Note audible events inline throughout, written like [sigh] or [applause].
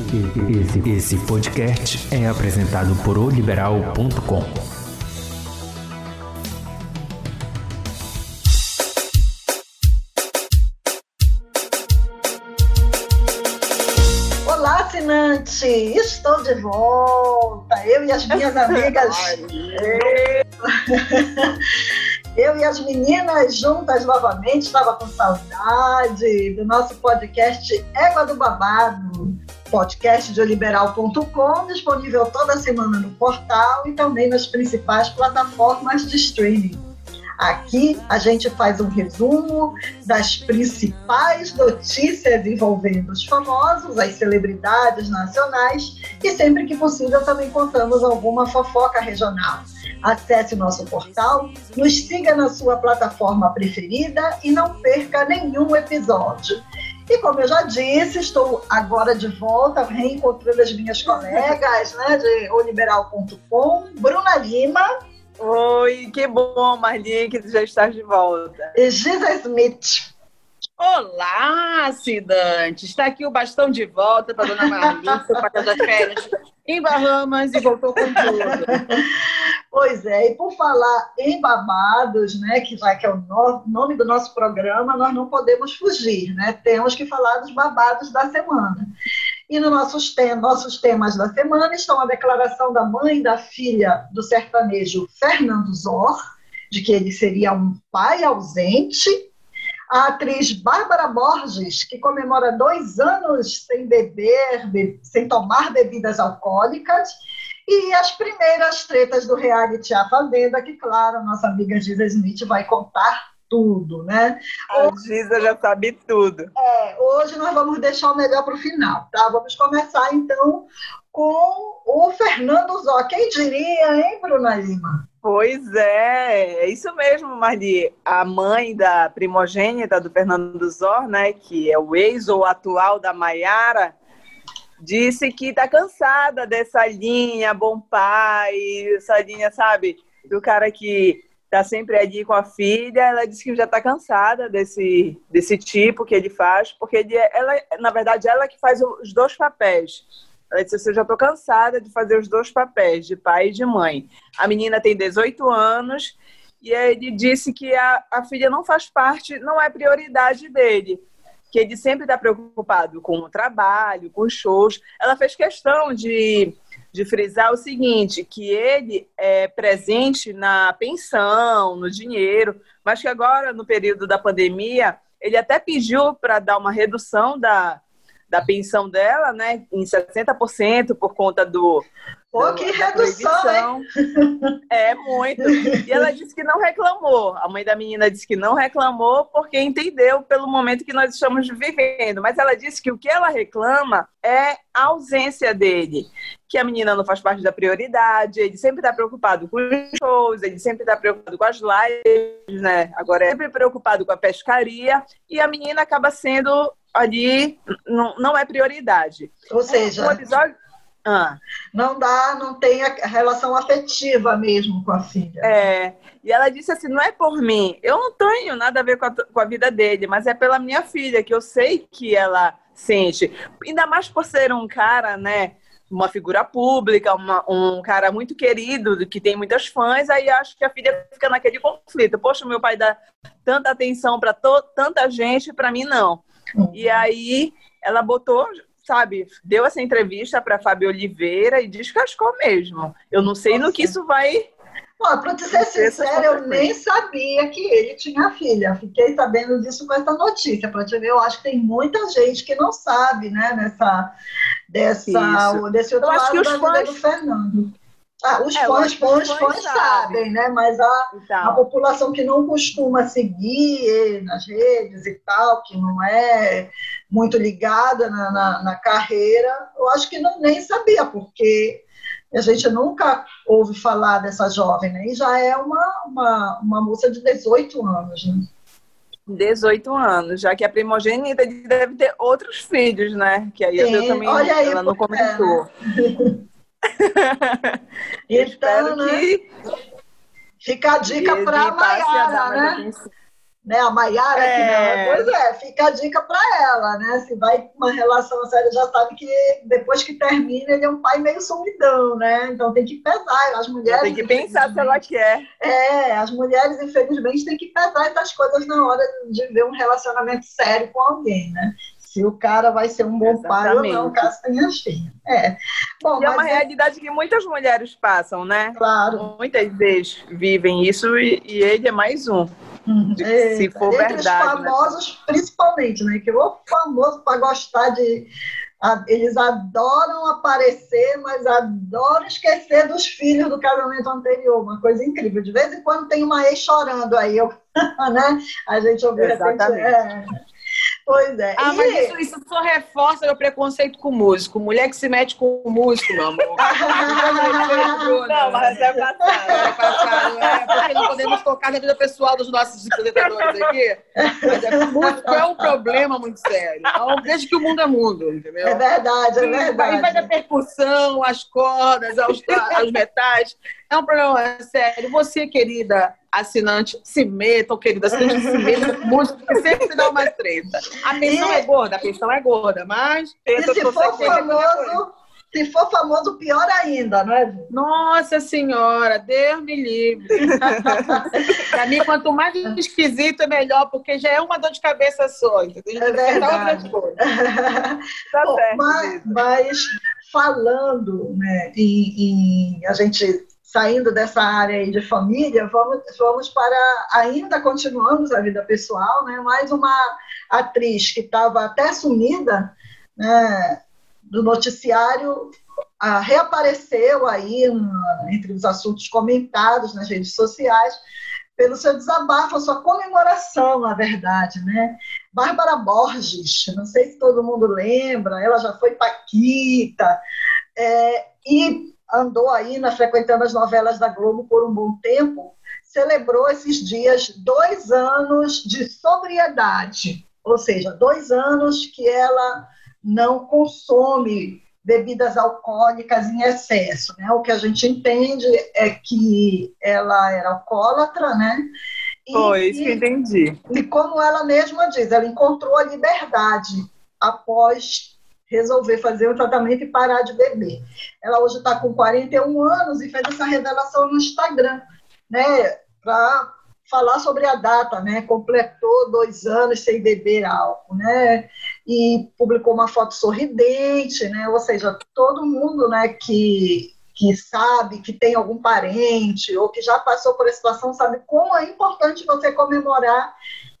Esse, esse podcast é apresentado por oliberal.com. Olá, assinante! Estou de volta! Eu e as minhas [laughs] amigas. Eu e as meninas juntas novamente, estava com saudade do nosso podcast Égua do Babado, podcast de oliberal.com, disponível toda semana no portal e também nas principais plataformas de streaming. Aqui a gente faz um resumo das principais notícias envolvendo os famosos, as celebridades nacionais e sempre que possível também contamos alguma fofoca regional. Acesse nosso portal, nos siga na sua plataforma preferida e não perca nenhum episódio. E como eu já disse, estou agora de volta, reencontrando as minhas colegas né, de oliberal.com, Bruna Lima. Oi, que bom, Marli, que já estás de volta. E Giza Smith. Olá, Cidante! Está aqui o bastão de volta para a dona Marli, foi para das férias em Bahamas e voltou com tudo. Pois é, e por falar em babados, né, que vai que é o no, nome do nosso programa, nós não podemos fugir, né? Temos que falar dos babados da semana. E nos nossos, tem, nossos temas da semana estão a declaração da mãe da filha do sertanejo Fernando Zor, de que ele seria um pai ausente, a atriz Bárbara Borges, que comemora dois anos sem beber, sem tomar bebidas alcoólicas, e as primeiras tretas do reality A Fazenda, que, claro, nossa amiga Giza Smith vai contar tudo, né? A Giza já sabe tudo. É, hoje nós vamos deixar o melhor para o final, tá? Vamos começar, então, com o Fernando Zó. Quem diria, hein, Bruna Lima? Pois é, é isso mesmo, Marli. A mãe da primogênita do Fernando Zor, né, que é o ex ou atual da Maiara, disse que tá cansada dessa linha bom pai, essa linha, sabe, do cara que tá sempre ali com a filha. Ela disse que já tá cansada desse, desse tipo que ele faz, porque ele, é, ela, na verdade, ela que faz os dois papéis. Ela disse: Eu já estou cansada de fazer os dois papéis, de pai e de mãe. A menina tem 18 anos e ele disse que a, a filha não faz parte, não é prioridade dele. Que ele sempre está preocupado com o trabalho, com os shows. Ela fez questão de, de frisar o seguinte: que ele é presente na pensão, no dinheiro, mas que agora, no período da pandemia, ele até pediu para dar uma redução da, da pensão dela, né, em 60% por conta do. Pô, que redução, hein? É muito. E ela disse que não reclamou. A mãe da menina disse que não reclamou porque entendeu pelo momento que nós estamos vivendo. Mas ela disse que o que ela reclama é a ausência dele. Que a menina não faz parte da prioridade, ele sempre está preocupado com os shows, ele sempre está preocupado com as lives, né? Agora é sempre preocupado com a pescaria, e a menina acaba sendo ali não, não é prioridade. Ou seja, um episódio... ah. não dá, não tem a relação afetiva mesmo com a filha. É, e ela disse assim: não é por mim, eu não tenho nada a ver com a, com a vida dele, mas é pela minha filha, que eu sei que ela sente. Ainda mais por ser um cara, né? Uma figura pública, uma, um cara muito querido, que tem muitas fãs, aí acho que a filha fica naquele conflito. Poxa, meu pai dá tanta atenção para tanta gente, para mim não. E aí ela botou, sabe, deu essa entrevista para Fábio Oliveira e descascou mesmo. Eu não sei Nossa. no que isso vai. Para te ser sincera, eu nem sabia que ele tinha filha. Fiquei sabendo disso com essa notícia. Para te ver, eu acho que tem muita gente que não sabe, né, nessa, dessa, desse outro eu lado acho que os fãs... do Fernando. Ah, os, é, fãs, fãs, fãs, fãs sabem, né? Mas a, então. a população que não costuma seguir nas redes e tal, que não é muito ligada na, na, na carreira, eu acho que não, nem sabia, porque a gente nunca ouve falar dessa jovem, né? E já é uma, uma, uma moça de 18 anos, né? 18 anos, já que a primogênita deve ter outros filhos, né? Que aí Sim, eu também olha aí, ela não comentou. É, né? [laughs] [laughs] então, né? Que... Fica a dica para a Maiara, né? né? A Maiara, é. que pois é, fica a dica para ela, né? Se vai com uma relação séria, já sabe que depois que termina, ele é um pai meio sumidão, né? Então tem que pesar. As mulheres. Tem que pensar se ela quer. É, as mulheres, infelizmente, têm que pesar essas coisas na hora de ver um relacionamento sério com alguém, né? Se o cara vai ser um bom Exatamente. pai ou não, caso tenha filho. É. Bom, e é uma é... realidade que muitas mulheres passam, né? Claro. Muitas vezes vivem isso e, e ele é mais um. Se for Entre verdade. os né? famosos, né? principalmente, né? Que o famoso para gostar de. Eles adoram aparecer, mas adoram esquecer dos filhos do casamento anterior. Uma coisa incrível. De vez em quando tem uma ex chorando aí, eu, [laughs] né? A gente ouviu Exatamente. É, Pois é. Ah, e... mas isso, isso só reforça meu preconceito com músico. Mulher que se mete com músico, meu amor. [laughs] não, mas é passado. É passado, é, porque não podemos tocar na vida pessoal dos nossos apresentadores aqui. Mas é, músico é um problema muito sério. Então, desde que o mundo é mundo, entendeu? É verdade, é verdade. E vai da percussão, as cordas, aos, aos metais. É um problema sério. Você, querida assinante, se meta, ou querida assinante, se meta, que sempre dá uma treta. A pensão e... é gorda, a pensão é gorda, mas... E se for famoso, se for famoso, pior ainda, não é? Nossa Senhora, Deus me livre. [laughs] Para mim, quanto mais esquisito, é melhor, porque já é uma dor de cabeça só, entendeu? É verdade. [laughs] tá Bom, certo, mas, mas, falando né, em, em a gente saindo dessa área aí de família, vamos, vamos para, ainda continuamos a vida pessoal, né? mais uma atriz que estava até sumida né, do noticiário, a, reapareceu aí entre os assuntos comentados nas redes sociais, pelo seu desabafo, a sua comemoração, na verdade, né? Bárbara Borges, não sei se todo mundo lembra, ela já foi Paquita, é, e andou aí na, frequentando as novelas da Globo por um bom tempo, celebrou esses dias dois anos de sobriedade, ou seja, dois anos que ela não consome bebidas alcoólicas em excesso. Né? O que a gente entende é que ela era alcoólatra, né? E, Foi isso que entendi. E como ela mesma diz, ela encontrou a liberdade após resolver fazer o tratamento e parar de beber. Ela hoje está com 41 anos e fez essa revelação no Instagram, né, para falar sobre a data, né, completou dois anos sem beber álcool, né, e publicou uma foto sorridente, né, ou seja, todo mundo, né, que que sabe, que tem algum parente ou que já passou por essa situação, sabe como é importante você comemorar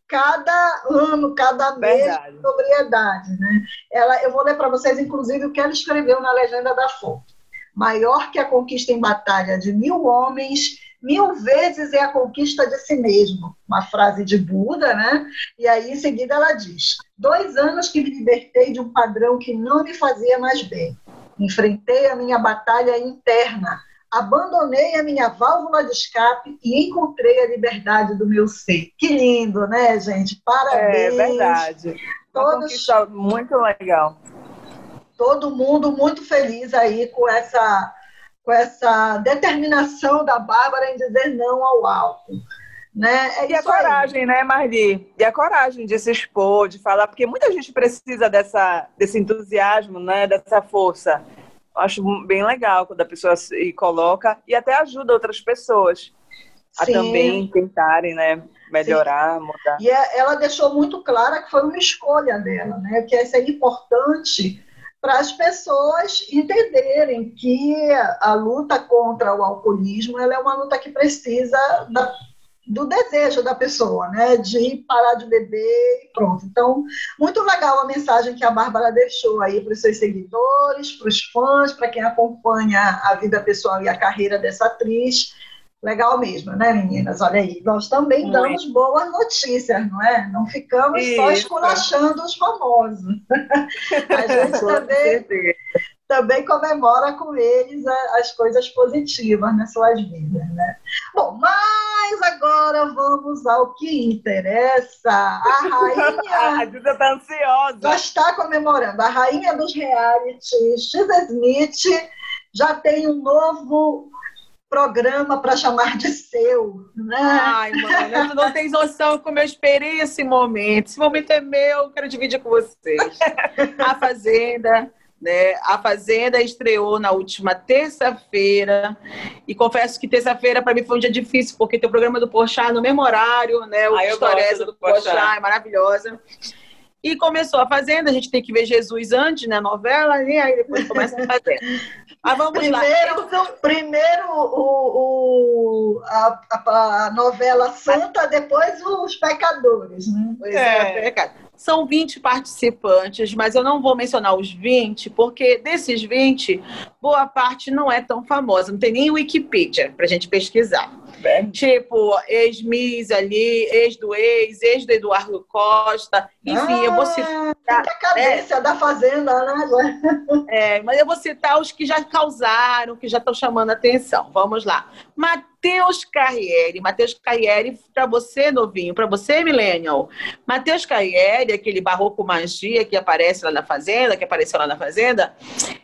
cada ano, cada mês Verdade. de sobriedade. Né? Ela, eu vou ler para vocês, inclusive, o que ela escreveu na legenda da foto. Maior que a conquista em batalha de mil homens, mil vezes é a conquista de si mesmo. Uma frase de Buda, né? E aí, em seguida, ela diz: Dois anos que me libertei de um padrão que não me fazia mais bem. Enfrentei a minha batalha interna, abandonei a minha válvula de escape e encontrei a liberdade do meu ser. Que lindo, né, gente? Parabéns. É verdade. Todos, muito legal. Todo mundo muito feliz aí com essa, com essa determinação da Bárbara em dizer não ao álcool. Né? É e a coragem, aí. né, Marli? E a coragem de se expor, de falar, porque muita gente precisa dessa, desse entusiasmo, né, dessa força acho bem legal quando a pessoa se coloca e até ajuda outras pessoas a Sim. também tentarem, né, melhorar, Sim. mudar. E é, ela deixou muito clara que foi uma escolha dela, né, que isso é importante para as pessoas entenderem que a luta contra o alcoolismo ela é uma luta que precisa da do desejo da pessoa, né, de parar de beber e pronto. Então, muito legal a mensagem que a Bárbara deixou aí para os seus seguidores, para os fãs, para quem acompanha a vida pessoal e a carreira dessa atriz. Legal mesmo, né, meninas? Olha aí, nós também muito. damos boas notícias, não é? Não ficamos Isso. só esculachando os famosos. [laughs] a gente também também comemora com eles as coisas positivas nas suas vidas, né? Bom, mas agora vamos ao que interessa. A [laughs] rainha. a Duda está ansiosa. Já está comemorando. A rainha dos realities, X. Smith, já tem um novo programa para chamar de seu, né? Ai, mano, tu não tens noção como eu esperei esse momento. Esse momento é meu, quero dividir com vocês. [laughs] A Fazenda, né? A Fazenda estreou na última terça-feira e confesso que terça-feira para mim foi um dia difícil porque tem o programa do Porchat no mesmo horário, né? O Ah, eu História do do Porchat. Porchat é maravilhosa. E começou a Fazenda, a gente tem que ver Jesus antes, né? Novela, e aí depois começa a Fazenda. [laughs] Mas vamos lá. Primeiro, primeiro o, o- a, a- a novela Santa, depois os pecadores, né? Pois é, pecado. São 20 participantes, mas eu não vou mencionar os 20, porque desses 20, boa parte não é tão famosa. Não tem nem Wikipedia para a gente pesquisar. Tipo, ex-Miss ali, ex do ex, ex do Eduardo Costa. Enfim, eu vou citar. Ah, a cadência da Fazenda, né? É, mas eu vou citar os que já causaram, que já estão chamando atenção. Vamos lá. Matheus Carriere. Matheus Carriere, para você, novinho, para você, millennial. Matheus Carriere, aquele barroco magia que aparece lá na Fazenda, que apareceu lá na Fazenda,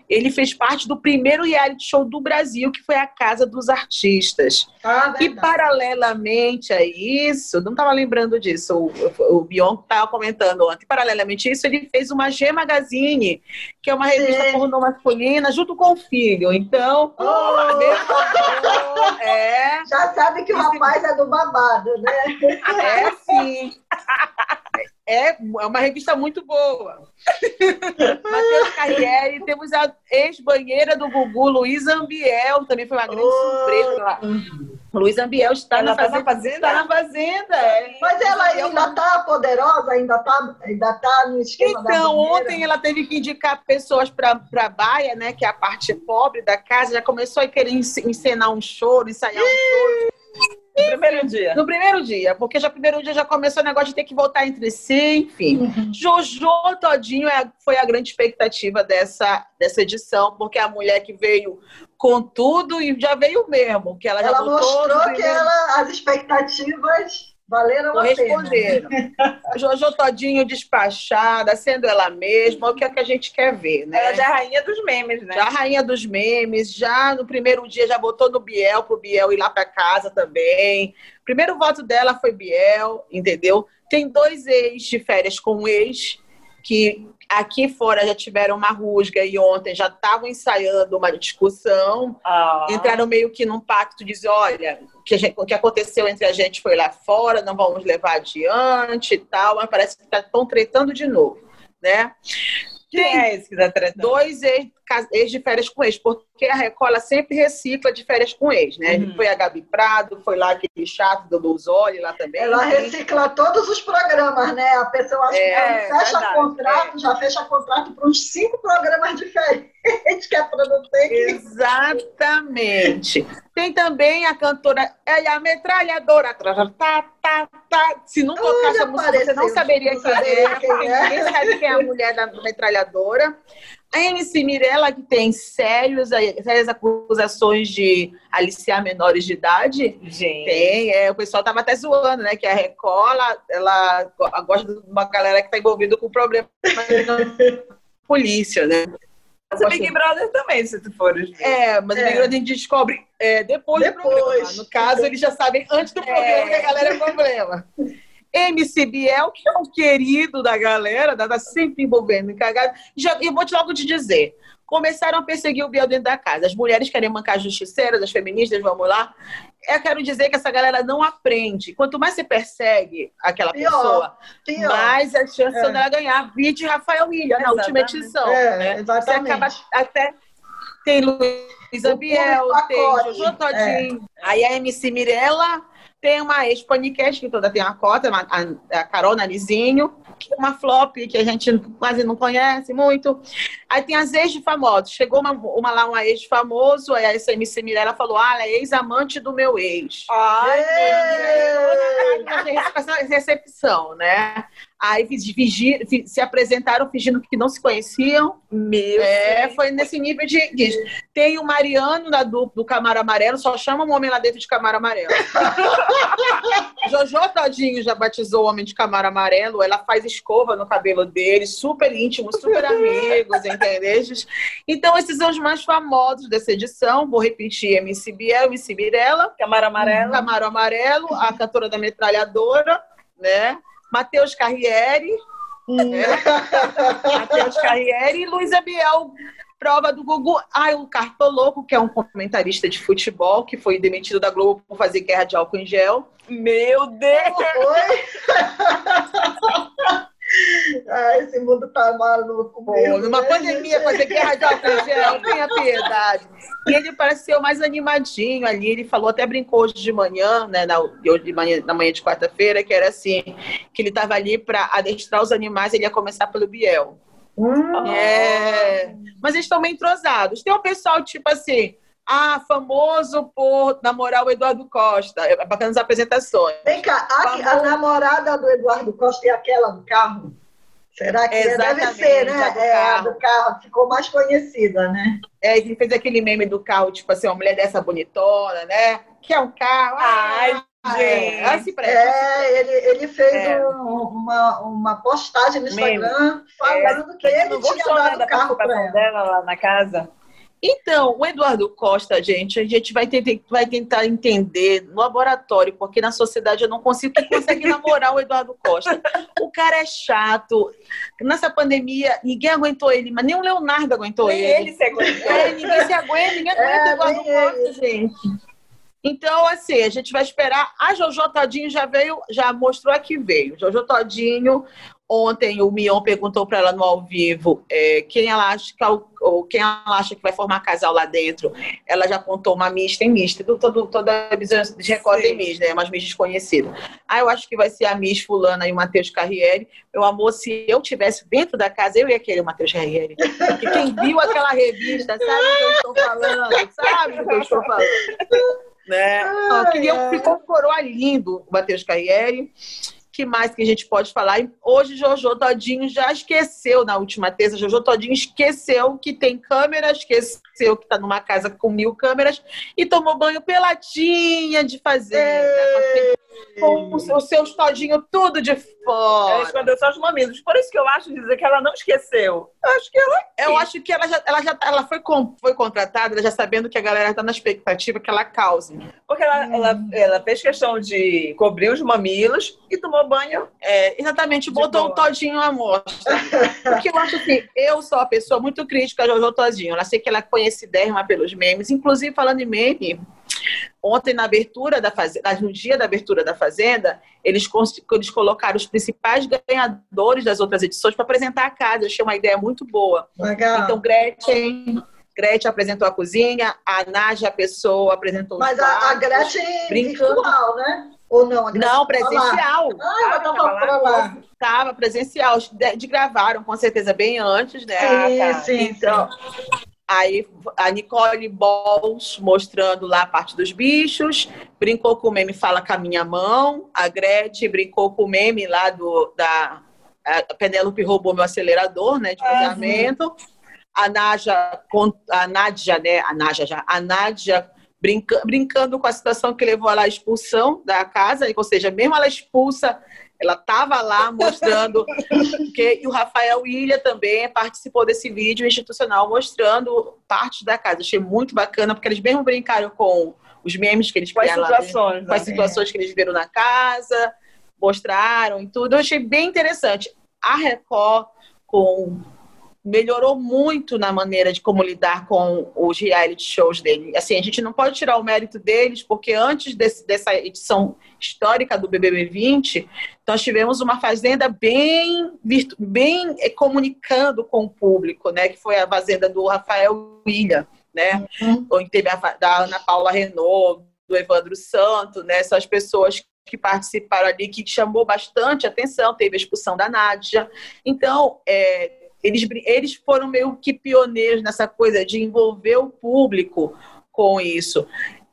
ele fez parte do primeiro reality show do Brasil, que foi a Casa dos Artistas. Ah, E verdade. paralelamente a isso, não estava lembrando disso, o, o Bion estava comentando ontem. Paralelamente a isso, ele fez uma G Magazine, que é uma revista Sim. pornô masculina, junto com o filho. Então, Oh! amor, [laughs] é, Já sabe que o rapaz é do babado, né? [laughs] é sim. [laughs] É uma revista muito boa. [laughs] Matheus Carriere, temos a ex-banheira do Gugu, Luísa Ambiel, também foi uma grande Oh! surpresa. Luísa Ambiel está na tá fazenda. na fazenda? Está na fazenda, é. Mas ela ainda está poderosa, ainda está ainda tá no esquema Então, ontem ela teve que indicar pessoas para a baia, né, que é a parte pobre da casa, já começou a querer ence- encenar um choro, ensaiar um choro No primeiro dia. no primeiro dia, porque já primeiro dia já começou o negócio de ter que voltar entre si, enfim. Uhum. Jojo Todinho é- foi a grande expectativa dessa, dessa edição, porque a mulher que veio com tudo e já veio mesmo, que ela, já Ela mostrou que ela, as expectativas valeram corresponderam. [laughs] Jojo Todinho despachada, sendo ela mesma, o que é que a gente quer ver, né? Ela já é a rainha dos memes, né? Já a rainha dos memes, já no primeiro dia já botou no Biel pro Biel ir lá para casa também. Primeiro voto dela foi Biel, entendeu? Tem dois ex de férias com um ex que aqui fora já tiveram uma rusga e ontem já estavam ensaiando uma discussão. Ah. Entraram meio que num pacto, dizer, olha, o que, gente- o que aconteceu entre a gente foi lá fora, não vamos levar adiante e tal, mas parece que estão tretando de novo, né? Quem é esse que tá tratando? dois ex, ex de férias com ex, porque a Record ela sempre recicla de férias com ex, né? Uhum. Foi a Gabi Prado, foi lá aquele chato do Luzoli lá também. Ela recicla todos os programas, né? A pessoa que É, ela fecha verdade, contrato, já fecha contrato para uns cinco programas [laughs] diferentes que a produtora tem que Exatamente. Tem também a cantora, ela é a metralhadora. Tá, tá, tá, tá. Se não tocar Olha, essa música, você não saberia quem é, quem é. ninguém sabe quem é a mulher da metralhadora. A MC Mirella, que tem sérios, sérias acusações de aliciar menores de idade. Gente. Tem, é, o pessoal tava até zoando, né? Que a Record, ela, ela go- gosta de uma galera que tá envolvida com problema [laughs] polícia, né? Mas o Big Brother também, se tu ver. É, mas É. o Big Brother a gente descobre é, depois, do Depois. programa. No caso, eles já sabem antes do programa É. que a galera é problema. [laughs] MC Biel, que é um querido da galera, tá sempre envolvendo em cagada. Já, eu vou te logo te dizer. Começaram a perseguir o Biel dentro da casa. As mulheres querem mancar justiceiras, as feministas, vamos lá. Eu quero dizer que essa galera não aprende. Quanto mais você persegue aquela Pior. pessoa, pior. mais a chance É. dela ganhar. Vide Rafael William na última edição. É, né? Você exatamente. acaba até. Tem Luísa O Biel, tem Jojo Todinho. Aí a MC Mirella tem uma ex-podcast, que toda tem uma cota, uma- a, a Carol Narizinho, que é uma flop que a gente quase não conhece muito. Aí tem as ex de famosos. Chegou uma, uma lá, uma ex famoso, aí essa MC Mirella falou: Ah, ela é ex-amante do meu ex. Ai, Ei! Essa recepção, né? Aí se apresentaram fingindo que não se conheciam. Meu é, foi nesse nível de. Tem o Mariano da, do, do Camaro Amarelo, só chama um homem lá dentro de Camaro Amarelo. [laughs] Jojo Todinho já batizou o homem de Camaro Amarelo. Ela faz escova no cabelo dele, super íntimo, super amigos, [laughs] entendeu? Então, esses são os mais famosos dessa edição. Vou repetir: MC Biel, MC Mirella, Camaro Amarelo. Camaro Amarelo, a cantora da metralhadora, né? Matheus Carriere, né? [laughs] Matheus Carriere e Luísa Biel, prova do Gugu. Ah, o Cartoloco, que é um comentarista de futebol, que foi demitido da Globo por fazer guerra de álcool em gel. Meu Deus! Oi? [laughs] Ah, esse mundo tá maluco. Mesmo, numa né, pandemia, fazer guerra de álcool gel, tenha piedade. E ele pareceu mais animadinho ali. Ele falou, até brincou hoje de manhã, né? Na, de manhã, na manhã de quarta-feira, que era assim: que ele estava ali para adestrar os animais, ele ia começar pelo Biel. Hum. É... Mas eles estão meio entrosados. Tem um pessoal, tipo assim, ah, famoso por namorar o Eduardo Costa. É bacana as apresentações. Vem cá, a, a, namorada do Eduardo Costa é aquela do carro? Será que é? deve ser, né? Do é, a do carro, ficou mais conhecida, né? É, ele fez aquele meme do carro, tipo assim, uma mulher dessa bonitona, né? Que é um carro. Ai, ah, é, assim é, ele, ele fez é. um, uma, uma postagem no Instagram meme. falando é. que ele tinha dado carro para ela. dela lá na casa. Então, o Eduardo Costa, gente, a gente vai, ter, vai tentar entender no laboratório, porque na sociedade eu não consigo consegue namorar o Eduardo Costa. O cara é chato. Nessa pandemia, ninguém aguentou ele, mas nem o Leonardo aguentou nem ele. ele se aguentou. É, ninguém se aguenta, ninguém aguenta é, o Eduardo Costa, gente. Então, assim, a gente vai esperar. A Jojo Todinho já veio, já mostrou que veio. Jojo Todinho Ontem o Mion perguntou para ela no ao vivo é, quem ela acha que é ou quem ela acha que vai formar casal lá dentro. Ela já apontou uma Miss, tem Miss, todo, toda a visão de Record tem Miss, né? Umas Miss desconhecidas. Ah, eu acho que vai ser a Miss Fulana e o Matheus Carriere. Meu amor, se eu tivesse dentro da casa, eu ia querer o Matheus Carriere. Porque quem viu aquela revista sabe do que eu estou falando, sabe do que eu estou falando. Né? Ai, queria, ficou um coroa lindo o Matheus Carriere que mais que a gente pode falar? Hoje, Jojo Todinho já esqueceu, na última terça, Jojo Todinho esqueceu que tem câmera, esqueceu que está numa casa com mil câmeras e tomou banho peladinha de fazer. Com o seu todinho tudo de fora. Ela escondeu só os mamilos. Por isso que eu acho dizer que ela não esqueceu. Eu acho que ela. Eu acho que ela já, ela já ela foi, com, foi contratada, já sabendo que a galera está na expectativa que ela cause. Porque ela, hum. ela, ela fez questão de cobrir os mamilos e tomou banho. É, exatamente, botou o todinho à mostra. Porque eu acho que eu sou uma pessoa muito crítica a Jojo Todinho. Ela sei que ela conhece Derma pelos memes. Inclusive, falando em meme, Ontem, na abertura da Fazenda, no dia da abertura da Fazenda, eles, eles colocaram os principais ganhadores das outras edições para apresentar a casa. Eu achei uma ideia muito boa. Legal. Então, Gretchen, Gretchen apresentou a cozinha, a Nádia Pessoa apresentou Mas os a, a Gretchen brincando. virtual, né? Ou não? Não, presencial. Ah, lá. Estava presencial. De, de, gravaram, com certeza, bem antes, né? Sim, ah, tá. sim. Então, sim. Aí a Nicole Balls mostrando lá a parte dos bichos, brincou com o meme Fala com a minha mão, a Gretchen brincou com o meme lá do da a Penélope roubou meu acelerador, né, de casamento. A Nádia, a Nádia, né, a Nádia já, a Nádia brinca, brincando com a situação que levou ela à expulsão da casa, ou seja, mesmo ela expulsa ela estava lá mostrando que e o Rafael Ilha também participou desse vídeo institucional mostrando partes da casa. Achei muito bacana porque eles mesmo brincaram com os memes que eles com criaram, as situações, né? com as situações que eles viram na casa, mostraram e tudo. Eu achei bem interessante. A Record com melhorou muito na maneira de como lidar com os reality shows dele. Assim, a gente não pode tirar o mérito deles, porque antes desse, dessa edição histórica do BBB 20, nós tivemos uma fazenda bem, bem eh, comunicando com o público, né? Que foi a fazenda do Rafael William, né? Uhum. Onde teve a da Ana Paula Renault, do Evandro Santo, né? Essas pessoas que participaram ali, que chamou bastante atenção, teve a expulsão da Nádia. Então, é, eles, eles foram meio que pioneiros nessa coisa de envolver o público com isso.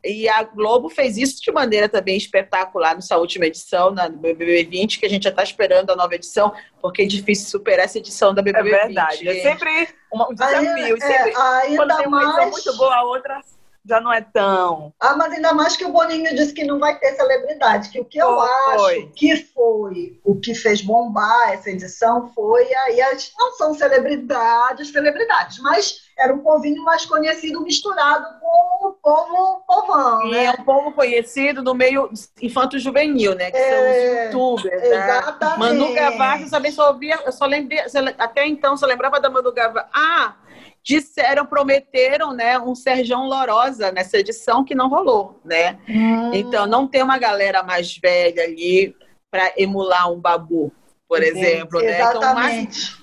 E a Globo fez isso de maneira também espetacular nessa última edição, na BBB 20, que a gente já está esperando a nova edição, porque é difícil superar essa edição da BBB 20. É verdade. É sempre um desafio. Aí, sempre, é, quando tem uma edição muito boa, a outra já não é tão. Ah, mas ainda mais que o Boninho disse que não vai ter celebridade, que o que eu foi. acho que foi o que fez bombar essa edição foi aí as não são celebridades, celebridades, mas era um povinho mais conhecido misturado com o povo povão, e né? é um povo conhecido no meio infanto-juvenil, né? Que é, são os youtubers, exatamente. né? Manu Gavassi, eu também só ouvia, eu só lembrei, até então só lembrava da Manu Gavassi. Ah, disseram, prometeram, né, um Serjão Lorosa nessa edição que não rolou, né? Hum. Então não tem uma galera mais velha ali para emular um babu, por exemplo, né? Exatamente. Então, mas,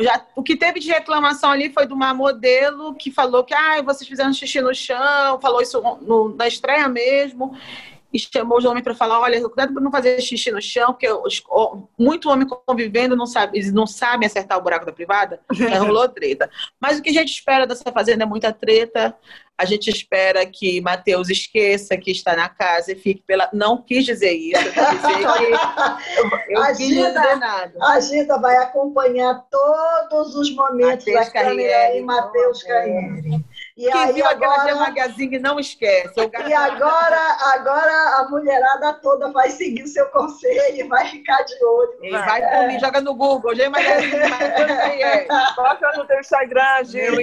já, o que teve de reclamação ali foi de uma modelo que falou que ah, vocês fizeram xixi no chão, falou isso no, na estreia mesmo e chamou os homens para falar, olha, cuidado para não fazer xixi no chão, porque os, muito homem convivendo não sabe, eles não sabem acertar o buraco da privada, aí [laughs] rolou treta. Mas o que a gente espera dessa fazenda é muita treta. A gente espera que Matheus esqueça que está na casa e fique pela. Não quis dizer isso, eu quis dizer que eu, eu [laughs] dizer nada. A Gita vai acompanhar todos os momentos Mateus da câmera e Matheus Carriere. E Quem aí, viu agora... aquela Magazine não esquece. E agora, agora a mulherada toda vai seguir o seu conselho e vai ficar de olho. E vai por mim, joga no Google, G Magazine. [laughs] Bota no teu Instagram, Gil.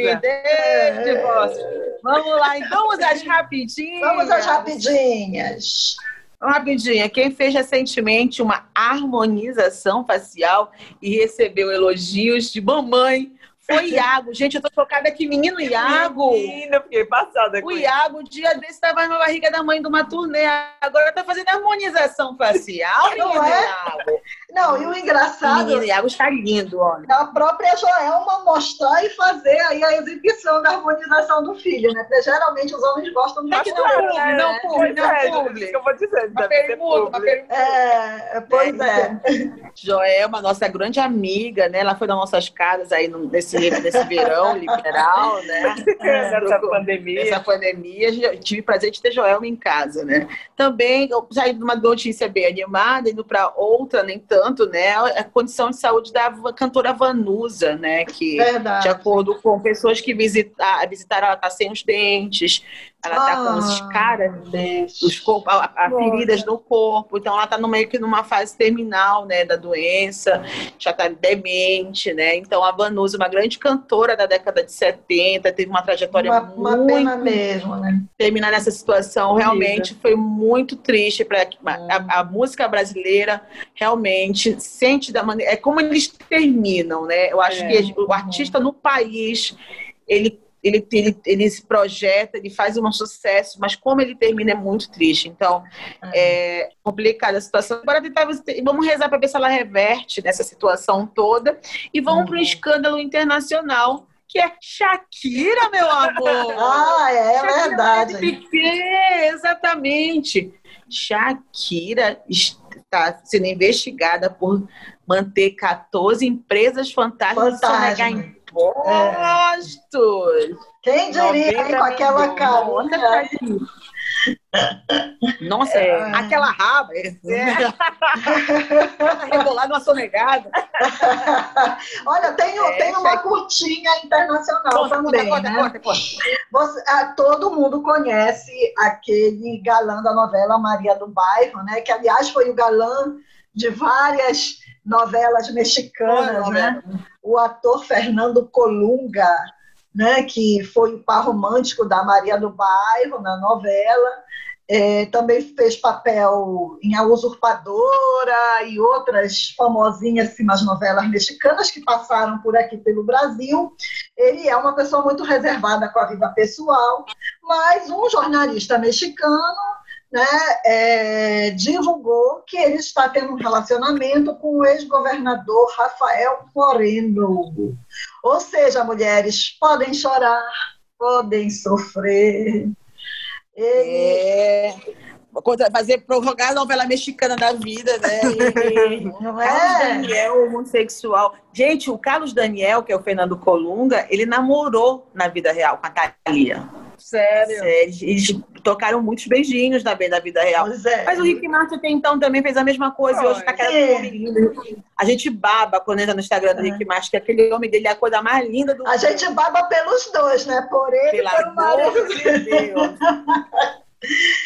Vamos lá, então vamos às rapidinhas. Vamos às rapidinhas. Rapidinha, quem fez recentemente uma harmonização facial e recebeu elogios de mamãe foi Iago. Gente, eu tô chocada que menino Iago. Menina, fiquei passada O Iago, dia desse, estava na barriga da mãe de uma turnê. Agora tá fazendo harmonização facial, [laughs] Não é? Iago. Não, e o engraçado. O menino Iago está lindo, olha. A própria Joelma mostrar e fazer aí a exibição da harmonização do filho, né? Porque geralmente os homens gostam de. Não, não, publi, não, publi, não, é, publi. eu vou dizer. Uma pergunta. É, pois é. Joelma, nossa grande amiga, né? Ela foi nas nossas casas aí nesse nesse, verão liberal, né? [laughs] Nessa pandemia. Nessa pandemia, tive prazer de ter Joelma em casa, né? Também, saí de uma notícia bem animada, indo para outra, nem tanto, né? A condição de saúde da cantora Vanusa, né? Que, Verdade. de acordo com pessoas que visitar, visitaram, ela está sem os dentes, ela está ah, com os caras, os corpos, a, a feridas no corpo, então ela está meio que numa fase terminal, né, da doença, já está demente, né? Então a Vanusa, uma grande cantora da década de 70, teve uma trajetória uma, muito uma pena mesmo, né? Terminar nessa situação realmente foi muito triste para a, a, música brasileira realmente sente da maneira, é como eles terminam, né? Eu acho é. que o artista no país ele ele, ele, ele se projeta, ele faz um sucesso, mas como ele termina é muito triste. Então, é, é complicada a situação. Agora tentar, vamos rezar para ver se ela reverte nessa situação toda e vamos uhum. para um escândalo internacional que é Shakira, meu amor. [laughs] ah, é, é verdade. Piquet, exatamente. Shakira está sendo investigada por manter 14 empresas fantasmas Fantasma. Impostos! Quem diria, hein, com aquela carinha. Nossa, é. aquela raba. É. Rebolada, uma sonegada. [laughs] Olha, tem, é, tem uma curtinha internacional conta, também. Conta, né? conta, Você, ah, todo mundo conhece aquele galã da novela Maria do Bairro, né? Que, aliás, foi o galã de várias novelas mexicanas, né? O ator Fernando Colunga, né, que foi o par romântico da Maria do Bairro na novela, é, também fez papel em A Usurpadora e outras famosinhas novelas mexicanas que passaram por aqui pelo Brasil. Ele é uma pessoa muito reservada com a vida pessoal, mas um jornalista mexicano né, é, divulgou que ele está tendo um relacionamento com o ex-governador Rafael Moreno. Ou seja, mulheres podem chorar, podem sofrer. Ele... É fazer prorrogar a novela mexicana da vida, né? [laughs] E, é? Carlos Daniel, homossexual. Gente, o Carlos Daniel, que é o Fernando Colunga, ele namorou na vida real com a Thalia. Sério? Sério. Eles tocaram muitos beijinhos na, na vida real. É. Mas o Rick Martin até então também fez a mesma coisa. E hoje tá aquela lindo. A gente baba quando entra no Instagram do Rick Martin, que aquele homem dele é a coisa mais linda do A gente baba pelos dois, né? Por ele e Pelo marido. de Deus.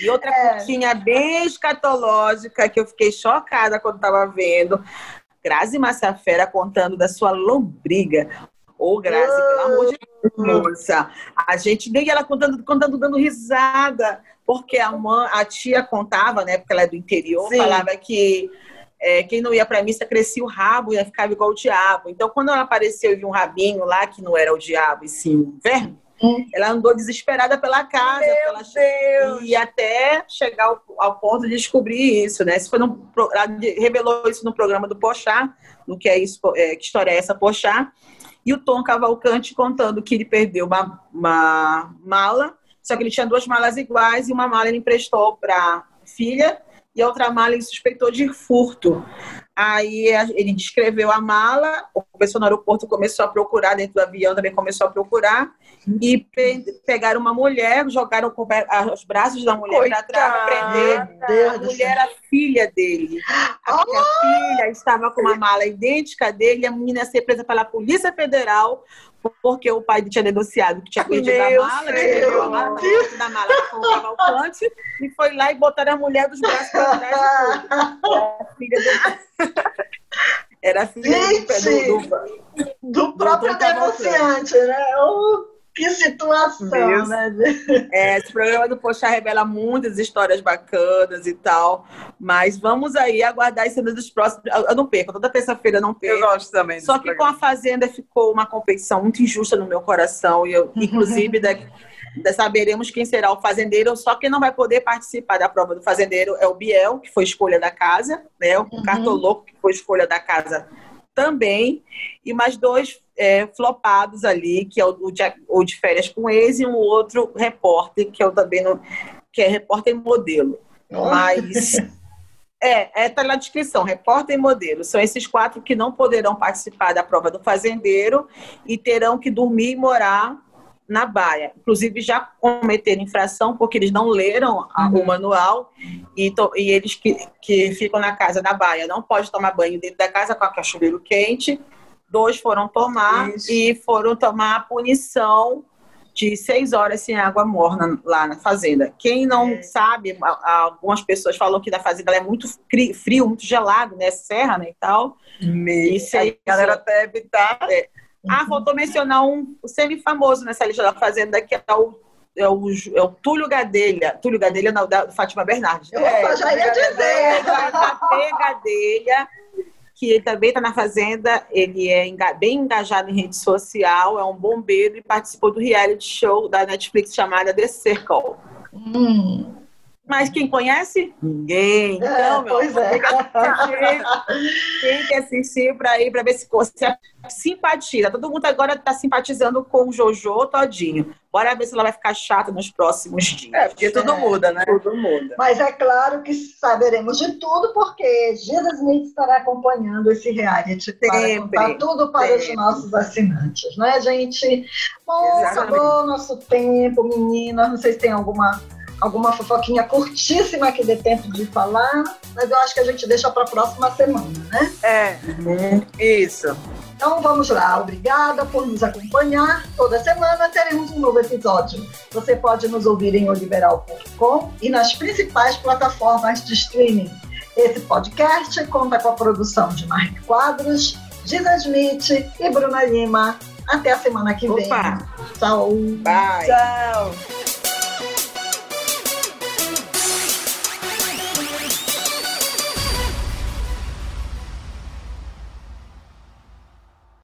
E outra [laughs] É. curtinha bem escatológica que eu fiquei chocada quando estava vendo. Grazi Massafera contando da sua lombriga. Ô, Grazi, pelo amor de Deus, moça. A gente nem ela contando, contando, dando risada. Porque a mãe, a tia contava, né? Porque ela é do interior, Sim. falava que é, quem não ia pra missa crescia o rabo e ficar igual o diabo. Então, quando ela apareceu e viu um rabinho lá, que não era o diabo, e sim um verme. Ela andou desesperada pela casa. Meu pela... Deus! E até chegar ao, ao ponto de descobrir isso, né? Isso foi pro- ela revelou isso no programa do Pochá, no que é isso, é, que história é essa Pochá. E o Tom Cavalcante contando que ele perdeu uma, uma mala, só que ele tinha duas malas iguais e uma mala ele emprestou para filha e a outra mala ele suspeitou de furto. Aí ele descreveu a mala, o pessoal no aeroporto começou a procurar, dentro do avião também começou a procurar, e pe- pegaram uma mulher, jogaram os braços da mulher para trás, A mulher era filha dele. A minha filha estava com uma mala idêntica dele, e a menina ia ser presa pela Polícia Federal, porque o pai tinha denunciado que tinha perdido Meu a mala, Deus. que perdeu a mala, dentro da mala com o cavalcante, e foi lá e botaram a mulher dos braços para trás. e tudo. [laughs] Era filha do... [laughs] Era filha do, Gente! do, do, Do próprio Cavalcante. denunciante, né? Oh, que situação, Deus. né? É, esse programa do Poxa revela muitas histórias bacanas e tal. Mas vamos aí aguardar as cenas dos próximos. Eu eu não perco, toda terça-feira eu não Eu perco. gosto também. Só que com programa. a Fazenda ficou uma competição muito injusta no meu coração. E eu, inclusive, [laughs] da, da- saberemos quem será o fazendeiro. Só quem não vai poder participar da prova do fazendeiro é o Biel, que foi escolha da casa, né? O Uhum. Cartoloco, que foi escolha da casa também. E mais dois é, flopados ali, que é o, o, de, o de férias com ex e um outro repórter, que eu também não. que é repórter modelo. Mas. [laughs] É, é, tá na descrição, repórter e modelo. São esses quatro que não poderão participar da prova do fazendeiro e terão que dormir e morar na baia. Inclusive, já cometeram infração porque eles não leram a- o manual e, to- e eles que, que ficam na casa da baia não podem tomar banho dentro da casa com a cachoeiro quente. Dois foram tomar Isso. e foram tomar a punição de seis horas sem água morna lá na fazenda. Quem não É. sabe, algumas pessoas falam que na fazenda ela é muito frio, muito gelado, né? Serra, né, e tal. Me- Isso aí, a galera até evitar. Ah, faltou mencionar um semi-famoso nessa lista da fazenda, que é o, é o, é o Túlio Gadelha. Túlio Gadelha, não, da Fátima Bernardes. Eu só já ia dizer. JP Gadelha, que ele também está na Fazenda, ele é bem engajado em rede social, é um bombeiro e participou do reality show da Netflix chamada The Circle. Hum, Mas quem conhece? Ninguém. Então, É, meu pois é. tem que assistir, para ir para ver se você simpatiza. Todo mundo agora está simpatizando com o Jojo todinho. Bora ver se ela vai ficar chata nos próximos dias. É, porque tudo É. muda, né? Todo mundo. Mas é claro que saberemos de tudo, porque Gisa Smith estará acompanhando esse reality para Sempre, contar tudo para os sempre. nossos assinantes, né, gente? Bom, acabou o nosso tempo, meninas. Não sei se tem alguma, alguma fofoquinha curtíssima que dê tempo de falar, mas eu acho que a gente deixa para a próxima semana, né? É, isso. Então vamos lá, obrigada por nos acompanhar. Toda semana teremos um novo episódio. Você pode nos ouvir em oliberal.com e nas principais plataformas de streaming. Esse podcast conta com a produção de Mark Quadros, Gisa Smith e Bruna Lima. Até a semana que vem. Opa, Tchau. bye. Tchau.